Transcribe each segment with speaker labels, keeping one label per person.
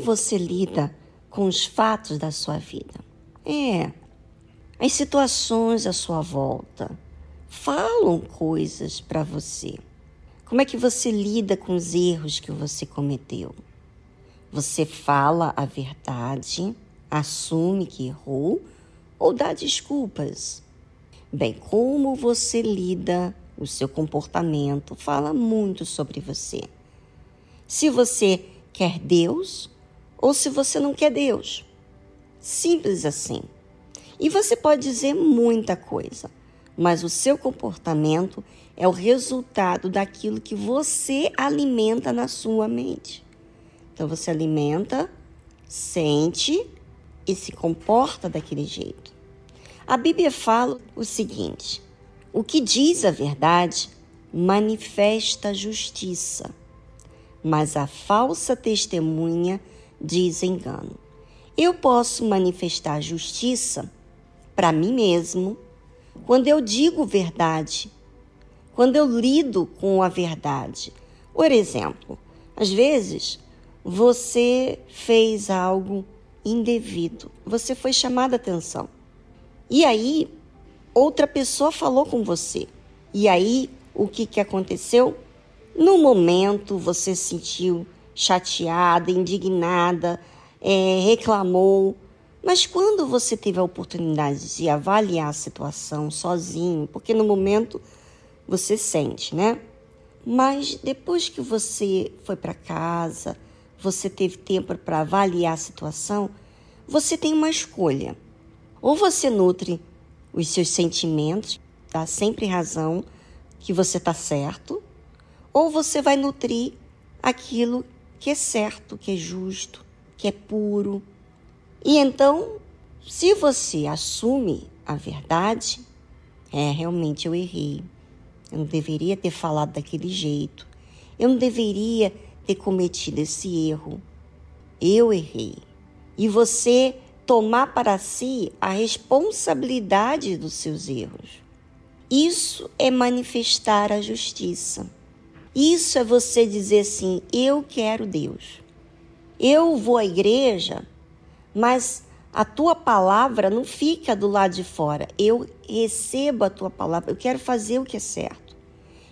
Speaker 1: você lida com os fatos da sua vida? É, as situações à sua volta falam coisas para você. Como é que você lida com os erros que você cometeu? Você fala a verdade, assume que errou ou dá desculpas? Bem, como você lida, o seu comportamento fala muito sobre você. Se você quer Deus ou se você não quer Deus. Simples assim. E você pode dizer muita coisa, mas o seu comportamento é o resultado daquilo que você alimenta na sua mente. Então você alimenta, sente e se comporta daquele jeito. A Bíblia fala o seguinte: o que diz a verdade manifesta justiça, mas a falsa testemunha diz engano. Eu posso manifestar justiça para mim mesmo quando eu digo verdade, quando eu lido com a verdade. Por exemplo, às vezes você fez algo indevido, você foi chamada atenção. E aí, outra pessoa falou com você. E aí, o que, que aconteceu? No momento, você se sentiu chateada, indignada, é, reclamou. Mas quando você teve a oportunidade de avaliar a situação sozinho, porque no momento você sente, né? Mas depois que você foi para casa, você teve tempo para avaliar a situação, você tem uma escolha. Ou você nutre os seus sentimentos, dá sempre razão que você está certo, ou você vai nutrir aquilo que é certo, que é justo, que é puro. E então, se você assume a verdade, é realmente eu errei. Eu não deveria ter falado daquele jeito. Eu não deveria ter cometido esse erro. Eu errei. E você tomar para si a responsabilidade dos seus erros. Isso é manifestar a justiça. Isso é você dizer assim: eu quero Deus. Eu vou à igreja, mas a tua palavra não fica do lado de fora. Eu recebo a tua palavra. Eu quero fazer o que é certo.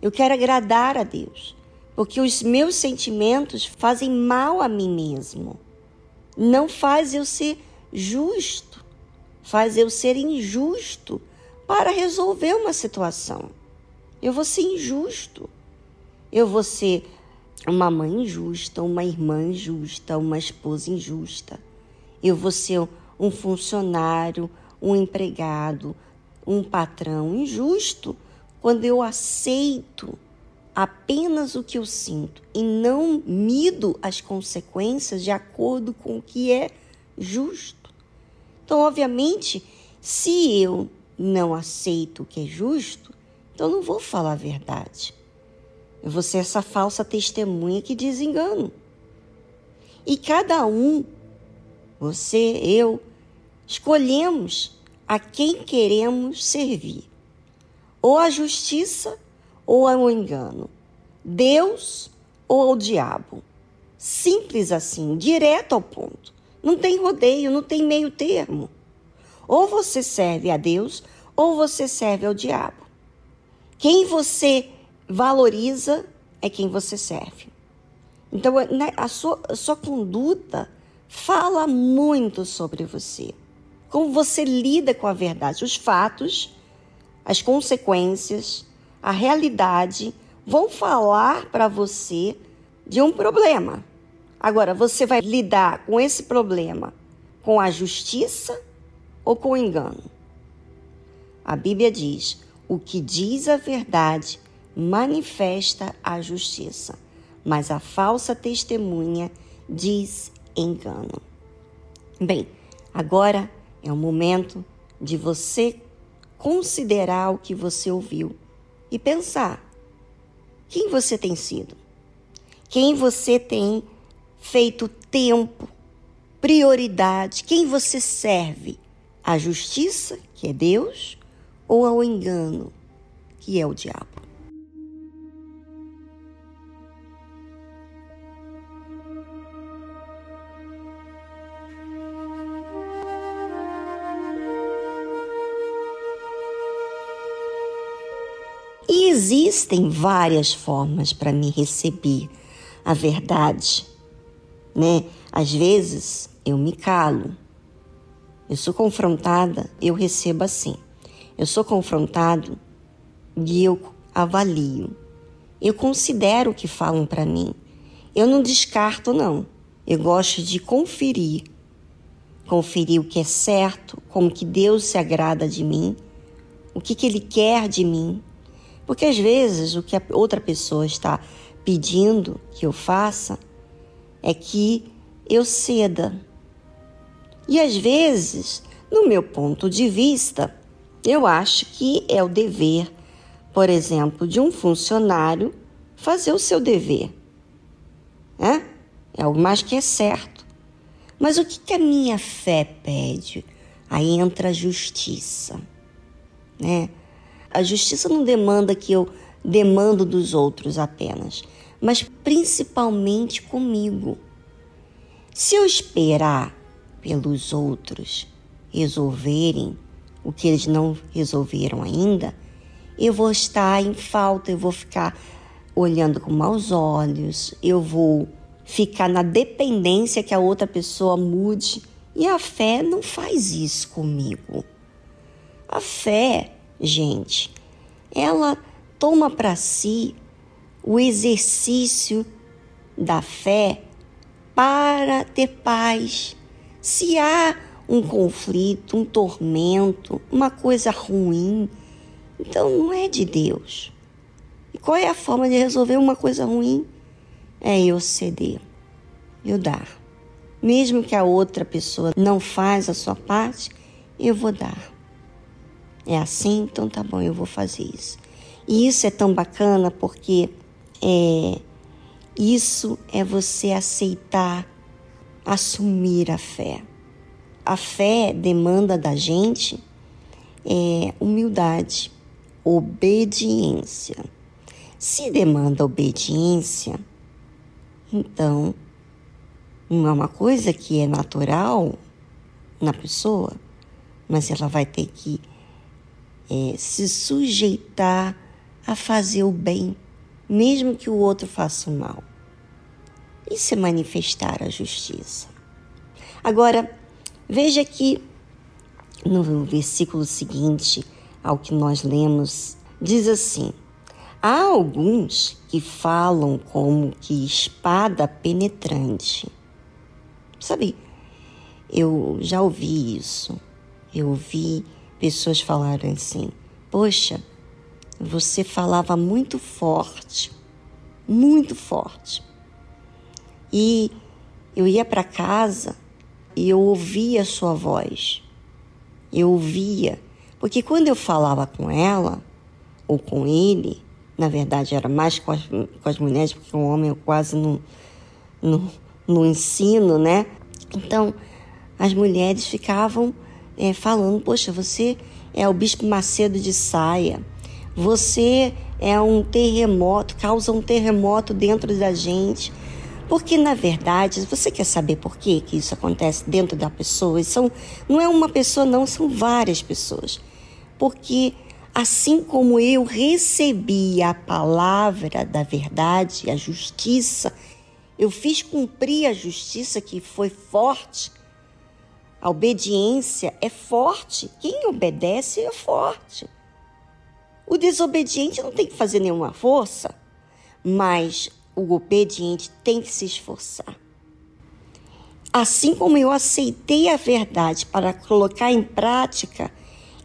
Speaker 1: Eu quero agradar a Deus. Porque os meus sentimentos fazem mal a mim mesmo. Não faz eu ser justo. Faz eu ser injusto para resolver uma situação. Eu vou ser injusto. Eu vou ser uma mãe injusta, uma irmã injusta, uma esposa injusta. Eu vou ser um funcionário, um empregado, um patrão injusto quando eu aceito apenas o que eu sinto e não mido as consequências de acordo com o que é justo. Então, obviamente, se eu não aceito o que é justo, então não vou falar a verdade. Vou ser essa falsa testemunha que diz engano. E cada um, você, eu, escolhemos a quem queremos servir. Ou a justiça ou ao engano. Deus ou ao diabo. Simples assim, direto ao ponto. Não tem rodeio, não tem meio termo. Ou você serve a Deus ou você serve ao diabo. Quem você valoriza é quem você serve. Então, né, a sua, a sua conduta fala muito sobre você. Como você lida com a verdade. Os fatos, as consequências, a realidade vão falar para você de um problema. Agora, você vai lidar com esse problema com a justiça ou com o engano? A Bíblia diz: o que diz a verdade manifesta a justiça, mas a falsa testemunha diz engano. Bem, agora é o momento de você considerar o que você ouviu e pensar: quem você tem sido? Quem você tem feito tempo, prioridade? Quem você serve? A justiça, que é Deus, ou ao engano, que é o diabo? Existem várias formas para me receber a verdade, né? Às vezes eu me calo. Eu sou confrontada, eu recebo assim. Eu sou confrontado e eu avalio. Eu considero o que falam para mim. Eu não descarto, não. Eu gosto de conferir. Conferir o que é certo, como que Deus se agrada de mim, o que, que Ele quer de mim. Porque às vezes o que a outra pessoa está pedindo que eu faça é que eu ceda. E às vezes, no meu ponto de vista, eu acho que é o dever, por exemplo, de um funcionário fazer o seu dever. É, é algo mais que é certo. Mas o que, que a minha fé pede? Aí entra a justiça. Né? A justiça não demanda que eu demando dos outros apenas, mas principalmente comigo. Se eu esperar pelos outros resolverem o que eles não resolveram ainda, eu vou estar em falta, eu vou ficar olhando com maus olhos, eu vou ficar na dependência que a outra pessoa mude. E a fé não faz isso comigo. A fé, gente, ela toma para si o exercício da fé para ter paz. Se há um conflito, um tormento, uma coisa ruim, então não é de Deus. E qual é a forma de resolver uma coisa ruim? É eu ceder, eu dar. Mesmo que a outra pessoa não faz a sua parte, eu vou dar. É assim, então tá bom, eu vou fazer isso. E isso é tão bacana porque é, isso é você aceitar, assumir a fé. A fé demanda da gente é, humildade, obediência. Se demanda obediência, então não é uma coisa que é natural na pessoa, mas ela vai ter que é, se sujeitar a fazer o bem, mesmo que o outro faça o mal. Isso é manifestar a justiça. Agora, veja que no versículo seguinte ao que nós lemos, diz assim: Há alguns que falam como que espada penetrante. Sabe, eu já ouvi isso. Eu ouvi pessoas falarem assim: Poxa, você falava muito forte, muito forte. E eu ia para casa e eu ouvia a sua voz. Eu ouvia, porque quando eu falava com ela ou com ele, na verdade era mais com as, com as mulheres, porque o homem eu quase não, não, não ensino, né? Então as mulheres ficavam é, falando: Poxa, você é o Bispo Macedo de Saia, você é um terremoto, causa um terremoto dentro da gente. Porque, na verdade, você quer saber por que, que isso acontece dentro da pessoa? São, não é uma pessoa, não, são várias pessoas. Porque, assim como eu recebi a palavra da verdade, a justiça, eu fiz cumprir a justiça que foi forte a obediência é forte. Quem obedece é forte. O desobediente não tem que fazer nenhuma força, mas o obediente tem que se esforçar. Assim como eu aceitei a verdade para colocar em prática,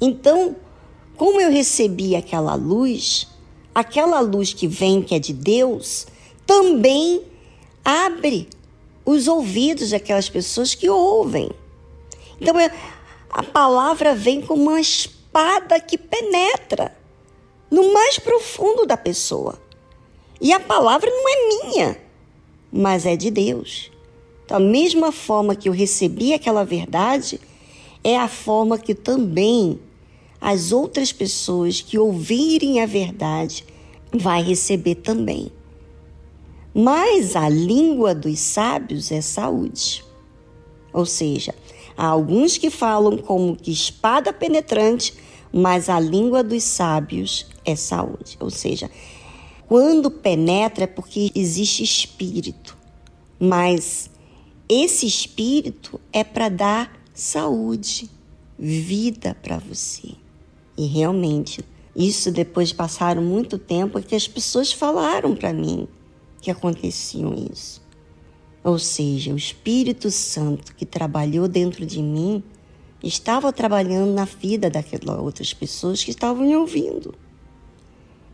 Speaker 1: então, como eu recebi aquela luz, aquela luz que vem, que é de Deus, também abre os ouvidos daquelas pessoas que ouvem. Então, a palavra vem como uma espada que penetra no mais profundo da pessoa. E a palavra não é minha, mas é de Deus. Da mesma forma que eu recebi aquela verdade, é a forma que também as outras pessoas que ouvirem a verdade vai receber também. Mas a língua dos sábios é saúde. Ou seja, Há alguns que falam como que espada penetrante, mas a língua dos sábios é saúde. Ou seja, quando penetra é porque existe espírito, mas esse espírito é para dar saúde, vida para você. E realmente, isso depois de passar muito tempo, é que as pessoas falaram para mim que aconteciam isso. Ou seja, o Espírito Santo que trabalhou dentro de mim estava trabalhando na vida daquelas outras pessoas que estavam me ouvindo.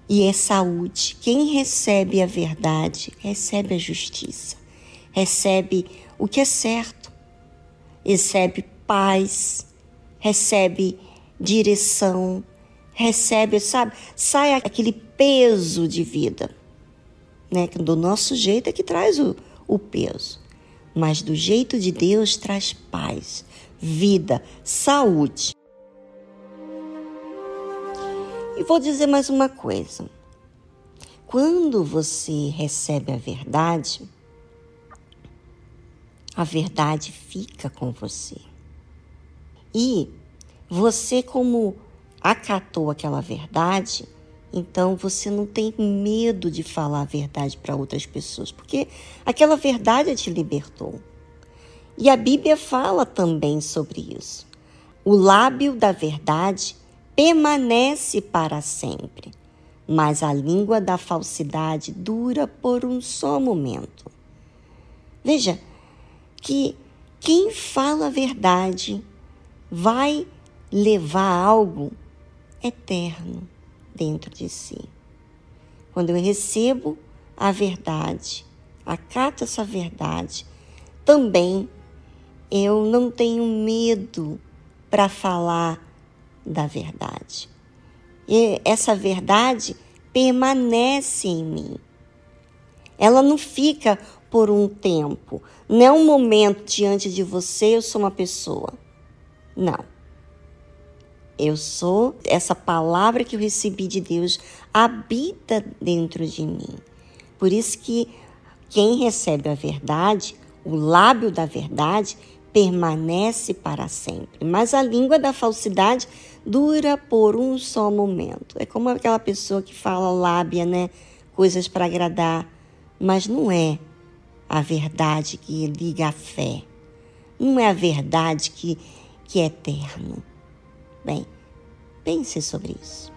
Speaker 1: E é saúde. Quem recebe a verdade, recebe a justiça, recebe o que é certo, recebe paz, recebe direção, recebe, sabe, sai aquele peso de vida, né? Do nosso jeito é que traz o, o peso, mas do jeito de Deus traz paz, vida, saúde. E vou dizer mais uma coisa. Quando você recebe a verdade, a verdade fica com você. E você, como acatou aquela verdade, então você não tem medo de falar a verdade para outras pessoas, porque aquela verdade te libertou. E a Bíblia fala também sobre isso. O lábio da verdade permanece para sempre, mas a língua da falsidade dura por um só momento. Veja que quem fala a verdade vai levar algo eterno dentro de si. Quando eu recebo a verdade, acato essa verdade, também eu não tenho medo para falar da verdade. E essa verdade permanece em mim. Ela não fica por um tempo. Não é um momento diante de você, eu sou uma pessoa. Não. Eu sou, essa palavra que eu recebi de Deus habita dentro de mim. Por isso que quem recebe a verdade, o lábio da verdade, permanece para sempre. Mas a língua da falsidade dura por um só momento. É como aquela pessoa que fala lábia, né? Coisas para agradar, mas não é a verdade que liga a fé. Não é a verdade que, que é eterno. Bem, pense sobre isso.